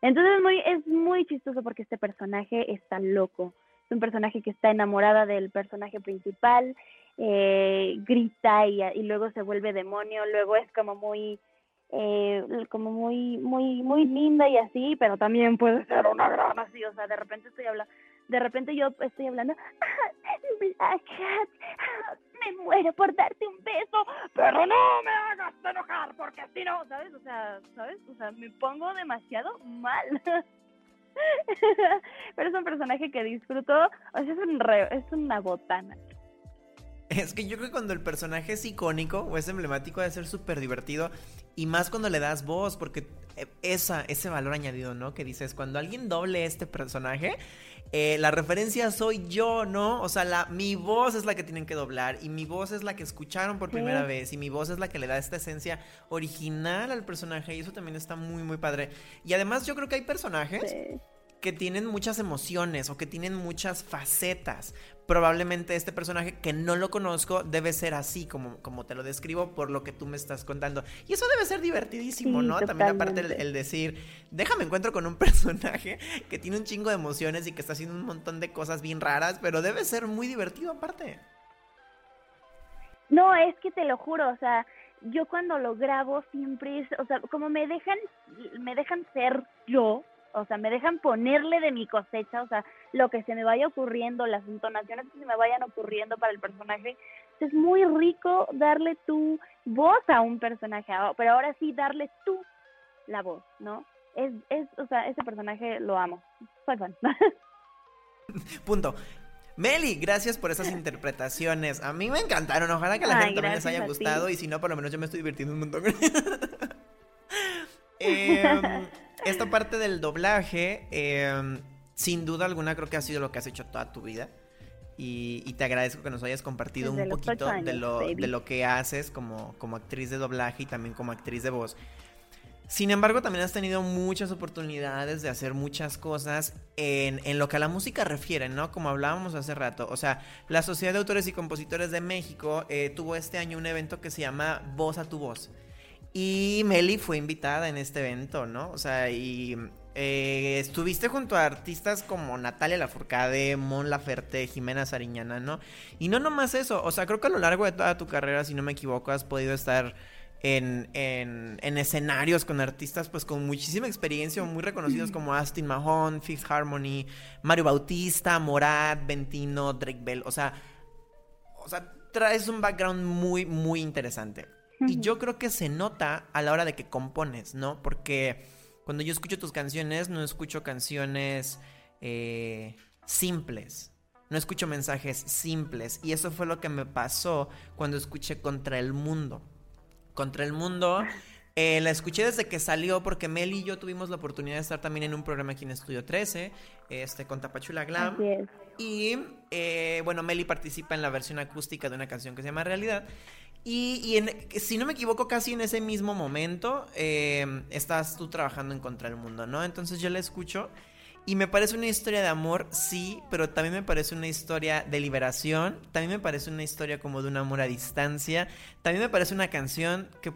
Entonces es muy, es muy chistoso porque este personaje está loco. Es un personaje que está enamorada del personaje principal, eh, grita y, y luego se vuelve demonio, luego es como muy, eh, como muy, muy, muy linda y así, pero también puede ser una gran así, o sea, de repente estoy hablando, de repente yo estoy hablando, Black Cat, me muero por darte un beso, pero no me hagas enojar porque si no, ¿sabes? O sea, ¿sabes? O sea, me pongo demasiado mal. [LAUGHS] pero es un personaje que disfruto, o sea, es, un re- es una botana. Es que yo creo que cuando el personaje es icónico o es emblemático debe ser súper divertido y más cuando le das voz porque eh, esa, ese valor añadido, ¿no? Que dices, cuando alguien doble este personaje, eh, la referencia soy yo, ¿no? O sea, la, mi voz es la que tienen que doblar y mi voz es la que escucharon por Sí. primera vez y mi voz es la que le da esta esencia original al personaje y eso también está muy, muy padre. Y además yo creo que hay personajes Sí. Que tienen muchas emociones o que tienen muchas facetas. Probablemente este personaje que no lo conozco debe ser así como, como te lo describo por lo que tú me estás contando. Y eso debe ser divertidísimo, Sí, ¿no? También aparte el, decir, déjame encuentro con un [LAUGHS] personaje que tiene un chingo de emociones y que está haciendo un montón de cosas bien raras, pero debe ser muy divertido aparte. No, es que te lo juro, o sea, yo cuando lo grabo siempre es, o sea, como me dejan, me dejan ser yo, o sea, me dejan ponerle de mi cosecha, o sea, lo que se me vaya ocurriendo, las entonaciones que se me vayan ocurriendo para el personaje. Es muy rico darle tu voz a un personaje, pero ahora sí darle tú la voz, ¿no? Es, es, o sea, ese personaje lo amo. Soy fan. [LAUGHS] Punto. Meli, gracias por esas interpretaciones. A mí me encantaron. Ojalá que a la Ay, gente también les haya gustado. Y si no, por lo menos yo me estoy divirtiendo un montón. [LAUGHS] Em, esta parte del doblaje, em, sin duda alguna, creo que ha sido lo que has hecho toda tu vida. Y, y te agradezco que nos hayas compartido Desde un poquito de, lo, baby. de lo que haces como, como actriz de doblaje y también como actriz de voz. Sin embargo, también has tenido muchas oportunidades de hacer muchas cosas en, en lo que a la música refiere, ¿no? Como hablábamos hace rato. O sea, la Sociedad de Autores y Compositores de México eh, tuvo este año un evento que se llama Voz a tu Voz. Y Meli fue invitada en este evento, ¿no? O sea, y eh, estuviste junto a artistas como Natalia Lafourcade, Mon Laferte, Jimena Sariñana, ¿no? Y no nomás eso, o sea, creo que a lo largo de toda tu carrera, si no me equivoco, has podido estar en, en, en escenarios con artistas pues con muchísima experiencia, muy reconocidos como Astin Mahon, Fifth Harmony, Mario Bautista, Morat, Ventino, Drake Bell, o sea, o sea, traes un background muy, muy interesante. Y yo creo que se nota a la hora de que compones, ¿no? Porque cuando yo escucho tus canciones, no escucho canciones eh, simples. No escucho mensajes simples. Y eso fue lo que me pasó cuando escuché Contra el Mundo. Contra el Mundo. eh, la escuché desde que salió porque Mel y yo tuvimos la oportunidad de estar también en un programa aquí en Estudio 13, este, con Tapachula Glam. Y eh, bueno, Meli participa en la versión acústica de una canción que se llama Realidad. Y, y en- si no me equivoco, casi en ese mismo momento eh, estás tú trabajando en Contra el Mundo, ¿no? Entonces yo la escucho y me parece una historia de amor, sí, pero también me parece una historia de liberación, también me parece una historia como de un amor a distancia, también me parece una canción que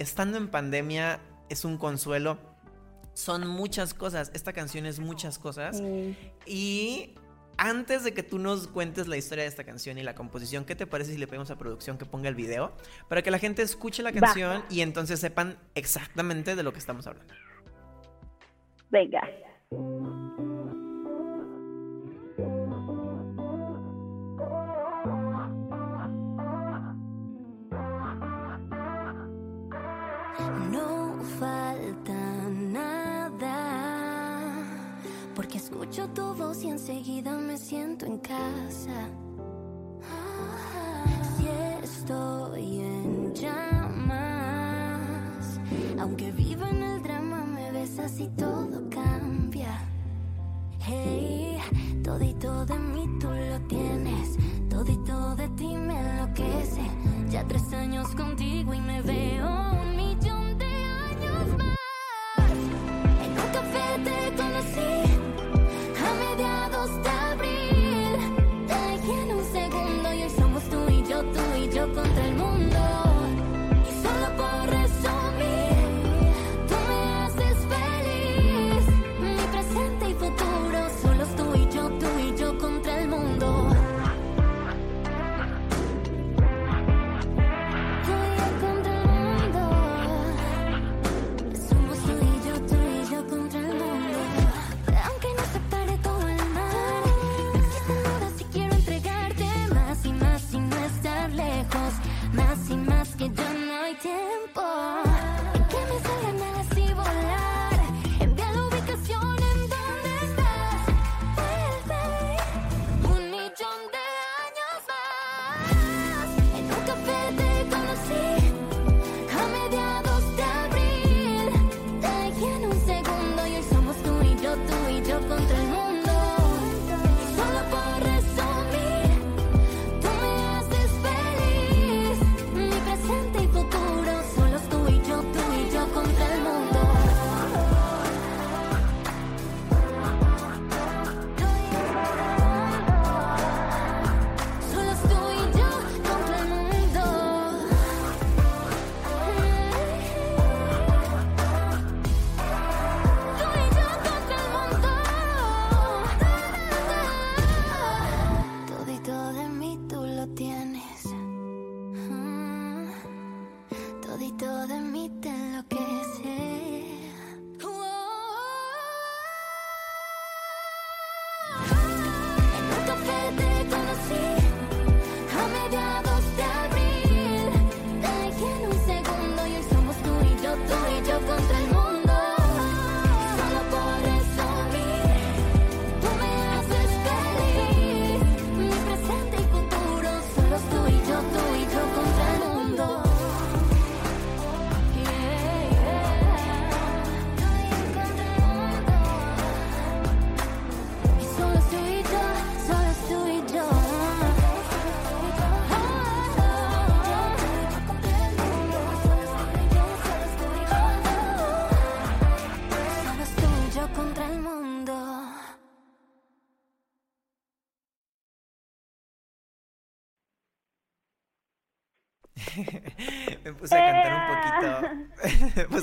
estando en pandemia es un consuelo. Son muchas cosas, esta canción es muchas cosas. Y antes de que tú nos cuentes la historia de esta canción y la composición, ¿qué te parece si le pedimos a producción que ponga el video? Para que la gente escuche la Va. canción y entonces sepan exactamente de lo que estamos hablando. Venga. No falta escucho tu voz y enseguida me siento en casa. Si estoy en llamas, aunque viva en el drama, me besas y todo cambia. Hey, todito de mí tú lo tienes, todito de ti me enloquece. Ya tres años contigo y me veo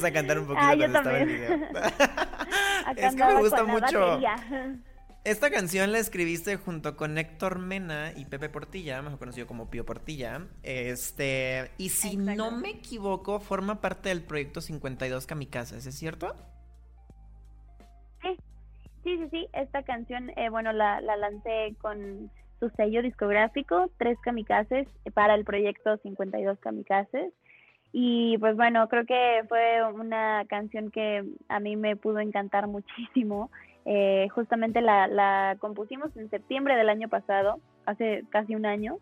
a cantar un poquito Ah, yo cuando estaba el también. video. [LAUGHS] [LAUGHS] Es que me gusta mucho. batería. Esta canción la escribiste junto con Héctor Mena y Pepe Portilla, mejor conocido como Pío Portilla. Este, y si Exacto. no me equivoco, forma parte del proyecto 52 Kamikazes, ¿es cierto? Sí, sí, sí, sí. Esta canción, eh, bueno, la, la lancé con su sello discográfico, Tres Kamikazes, para el proyecto 52 Kamikazes. Y pues bueno, creo que fue una canción que a mí me pudo encantar muchísimo. Eh, justamente la, la compusimos en septiembre del año pasado, hace casi un año,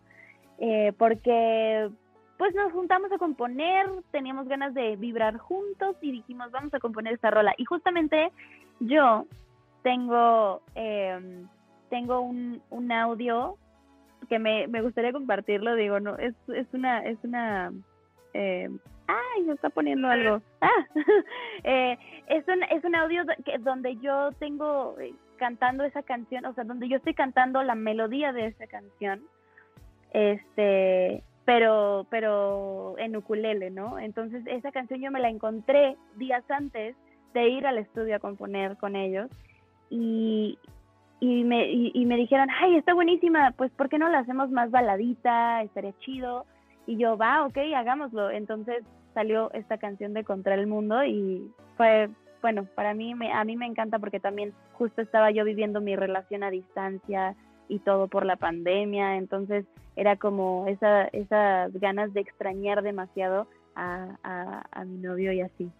eh, porque pues nos juntamos a componer, teníamos ganas de vibrar juntos y dijimos, vamos a componer esta rola. Y justamente yo tengo, eh, tengo un, un audio que me, me gustaría compartirlo, digo, no, es, es una, es una, eh, ay, me está poniendo algo, [LAUGHS] ah, [LAUGHS] eh, es un, es un audio que, donde yo tengo eh, cantando esa canción, o sea, donde yo estoy cantando la melodía de esa canción, este, pero, pero en ukulele, ¿no? Entonces esa canción yo me la encontré días antes de ir al estudio a componer con ellos y, y, me, y, y me dijeron, ay, está buenísima, pues ¿por qué no la hacemos más baladita? Estaría chido. Y yo, va, ok, hagámoslo. Entonces salió esta canción de Contra el Mundo y fue, bueno, para mí, me, a mí me encanta porque también justo estaba yo viviendo mi relación a distancia y todo por la pandemia, entonces era como esa, esas ganas de extrañar demasiado a, a, a mi novio y así.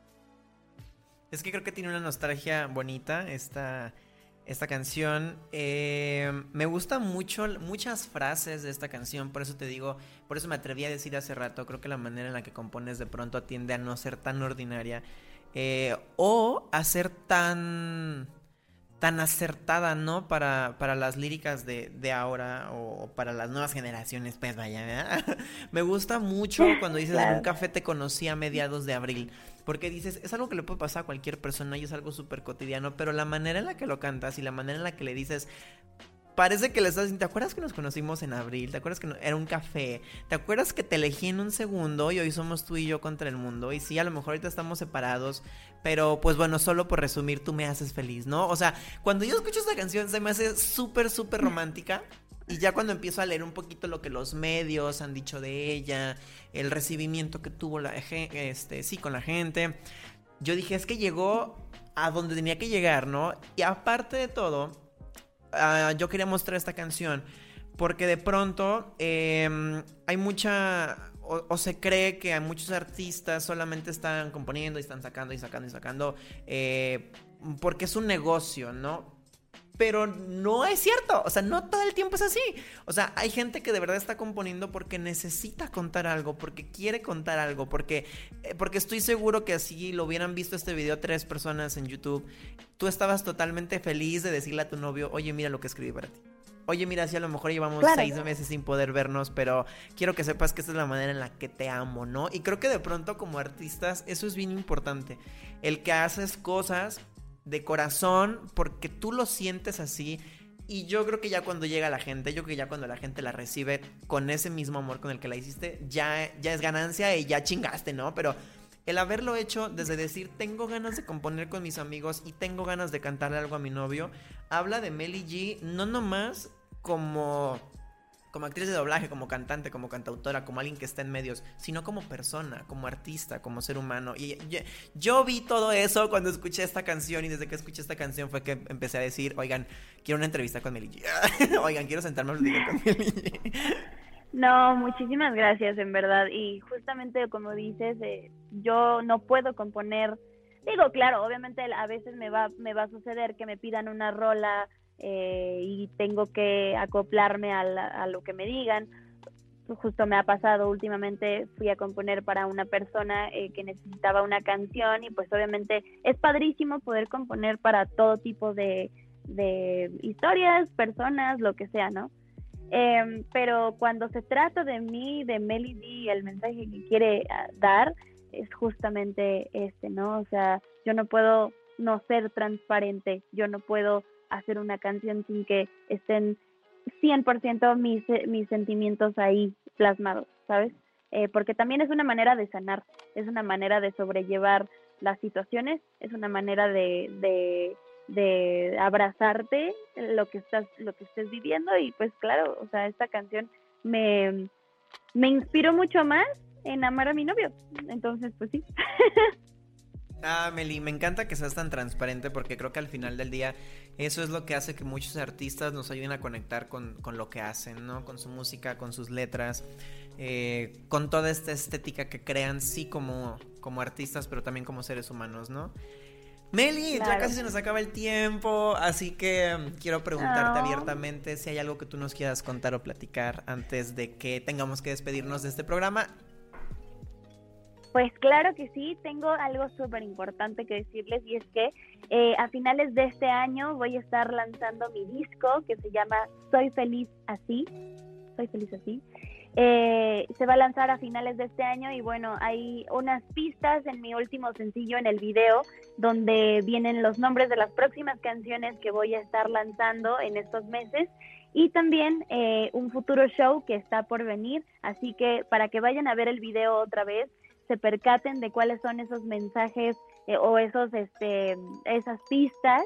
Es que creo que tiene una nostalgia bonita esta, esta canción. Eh, me gustan mucho muchas frases de esta canción, por eso te digo, por eso me atreví a decir hace rato, creo que la manera en la que compones de pronto tiende a no ser tan ordinaria eh, o a ser tan tan acertada, ¿no? Para, para las líricas de, de ahora o para las nuevas generaciones, pues vaya, ¿verdad? [LAUGHS] Me gusta mucho cuando dices en un café te conocí a mediados de abril, porque dices, es algo que le puede pasar a cualquier persona y es algo súper cotidiano, pero la manera en la que lo cantas y la manera en la que le dices, parece que le estás diciendo, ¿te acuerdas que nos conocimos en abril? ¿Te acuerdas que era un café? ¿Te acuerdas que te elegí en un segundo y hoy somos tú y yo contra el mundo? Y sí, a lo mejor ahorita estamos separados, pero pues bueno, solo por resumir, tú me haces feliz, ¿no? O sea, cuando yo escucho esta canción se me hace súper, súper romántica. Y ya cuando empiezo a leer un poquito lo que los medios han dicho de ella, el recibimiento que tuvo la este, sí, con la gente, yo dije, es que llegó a donde tenía que llegar, ¿no? Y aparte de todo, ah, yo quería mostrar esta canción porque de pronto em, hay mucha... O, o se cree que hay muchos artistas solamente están componiendo y están sacando y sacando y sacando eh, porque es un negocio, ¿no? Pero no es cierto, o sea, no todo el tiempo es así. O sea, hay gente que de verdad está componiendo porque necesita contar algo, porque quiere contar algo, porque, eh, porque estoy seguro que si lo hubieran visto este video tres personas en YouTube, tú estabas totalmente feliz de decirle a tu novio, oye, mira lo que escribí para ti. Oye, mira, si a lo mejor llevamos Claro. seis meses sin poder vernos, pero quiero que sepas que esta es la manera en la que te amo, ¿no? Y creo que de pronto como artistas eso es bien importante. El que haces cosas de corazón porque tú lo sientes así. Y yo creo que ya cuando llega la gente, yo creo que ya cuando la gente la recibe con ese mismo amor con el que la hiciste, ya, ya es ganancia y ya chingaste, ¿no? Pero el haberlo hecho desde decir tengo ganas de componer con mis amigos y tengo ganas de cantarle algo a mi novio, habla de Melly G no nomás como como actriz de doblaje, como cantante, como cantautora, como alguien que está en medios, sino como persona, como artista, como ser humano. Y yo, vi todo eso cuando escuché esta canción y desde que escuché esta canción fue que empecé a decir, oigan, quiero una entrevista con Melly G. [LAUGHS] oigan, quiero sentarme a platicar con Melly G. No, muchísimas gracias, en verdad. Y justamente como dices, eh, yo no puedo componer. Digo, claro, obviamente a veces me va, me va a suceder que me pidan una rola eh, y tengo que acoplarme a, la- a lo que me digan. Justo me ha pasado últimamente, fui a componer para una persona eh, que necesitaba una canción y pues obviamente es padrísimo poder componer para todo tipo de, de historias, personas, lo que sea, ¿no? Em, pero cuando se trata de mí, de Melody, el mensaje que quiere ah, dar es justamente este, ¿no? O sea, yo no puedo no ser transparente, yo no puedo hacer una canción sin que estén 100% mis, eh, mis sentimientos ahí plasmados, ¿sabes? eh, porque también es una manera de sanar, es una manera de sobrellevar las situaciones, es una manera de, de, de abrazarte lo que estás, lo que estés viviendo y pues claro, o sea, esta canción me, me inspiró mucho más en amar a mi novio, entonces pues sí. [LAUGHS] Ah, Meli, me encanta que seas tan transparente porque creo que al final del día eso es lo que hace que muchos artistas nos ayuden a conectar con, con lo que hacen, ¿no? Con su música, con sus letras, eh, con toda esta estética que crean, sí como, como artistas, pero también como seres humanos, ¿no? Meli, ya casi se nos acaba el tiempo, así que mm, quiero preguntarte abiertamente si hay algo que tú nos quieras contar o platicar antes de que tengamos que despedirnos de este programa. Pues claro que sí, tengo algo súper importante que decirles y es que eh, a finales de este año voy a estar lanzando mi disco que se llama Soy feliz así. Soy feliz así. Eh, se va a lanzar a finales de este año y bueno, hay unas pistas en mi último sencillo en el video donde vienen los nombres de las próximas canciones que voy a estar lanzando en estos meses y también eh, un futuro show que está por venir, así que para que vayan a ver el video otra vez, se percaten de cuáles son esos mensajes eh, o esos este esas pistas.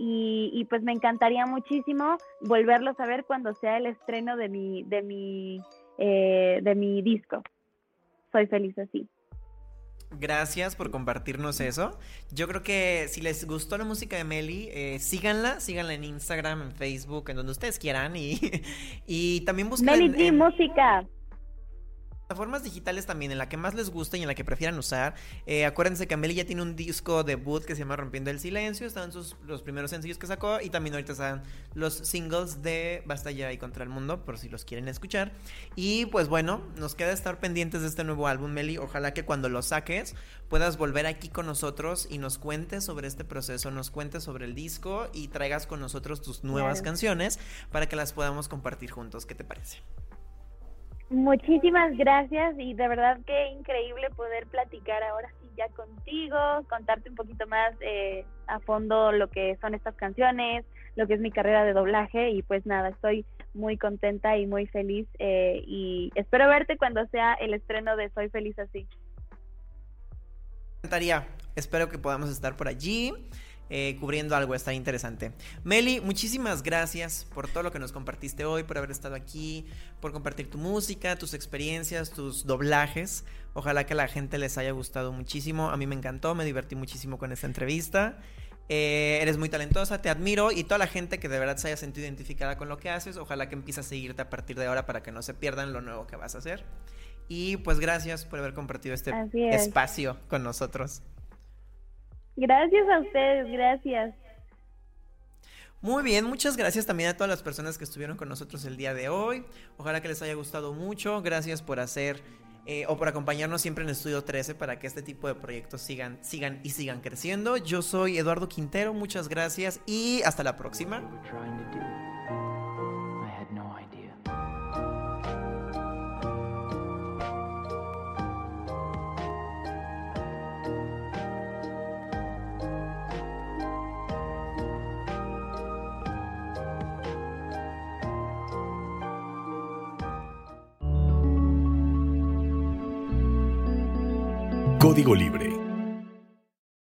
Y, y, pues me encantaría muchísimo volverlos a ver cuando sea el estreno de mi de mi eh, de mi disco. Soy feliz así. Gracias por compartirnos eso. Yo creo que si les gustó la música de Meli, eh, síganla, síganla en Instagram, en Facebook, en donde ustedes quieran y, [LAUGHS] y también busquen Meli en- música plataformas digitales también, en la que más les guste y en la que prefieran usar. Eh, acuérdense que Amelie ya tiene un disco debut que se llama Rompiendo el Silencio. Están sus, los primeros sencillos que sacó. Y también ahorita están los singles de Basta ya y Contra el Mundo, por si los quieren escuchar. Y pues bueno, nos queda estar pendientes de este nuevo álbum, Meli. Ojalá que cuando lo saques puedas volver aquí con nosotros y nos cuentes sobre este proceso, nos cuentes sobre el disco y traigas con nosotros tus nuevas Claro. canciones para que las podamos compartir juntos. ¿Qué te parece? Muchísimas gracias y de verdad que increíble poder platicar ahora sí ya contigo, contarte un poquito más eh, a fondo lo que son estas canciones, lo que es mi carrera de doblaje y pues nada, estoy muy contenta y muy feliz eh, y espero verte cuando sea el estreno de Soy feliz así. encantaría. Espero que podamos estar por allí eh, cubriendo algo, está interesante. Meli, muchísimas gracias por todo lo que nos compartiste hoy, por haber estado aquí, por compartir tu música, tus experiencias, tus doblajes. Ojalá que a la gente les haya gustado muchísimo. A mí me encantó, me divertí muchísimo con esta entrevista. Eh, eres muy talentosa, te admiro y toda la gente que de verdad se haya sentido identificada con lo que haces, ojalá que empiece a seguirte a partir de ahora para que no se pierdan lo nuevo que vas a hacer. Y pues gracias por haber compartido este es. espacio con nosotros. Gracias a ustedes, gracias. Muy bien, muchas gracias también a todas las personas que estuvieron con nosotros el día de hoy. Ojalá que les haya gustado mucho. Gracias por hacer eh, o por acompañarnos siempre en Estudio 13 para que este tipo de proyectos sigan, sigan y sigan creciendo. Yo soy Eduardo Quintero, muchas gracias y hasta la próxima. Código Libre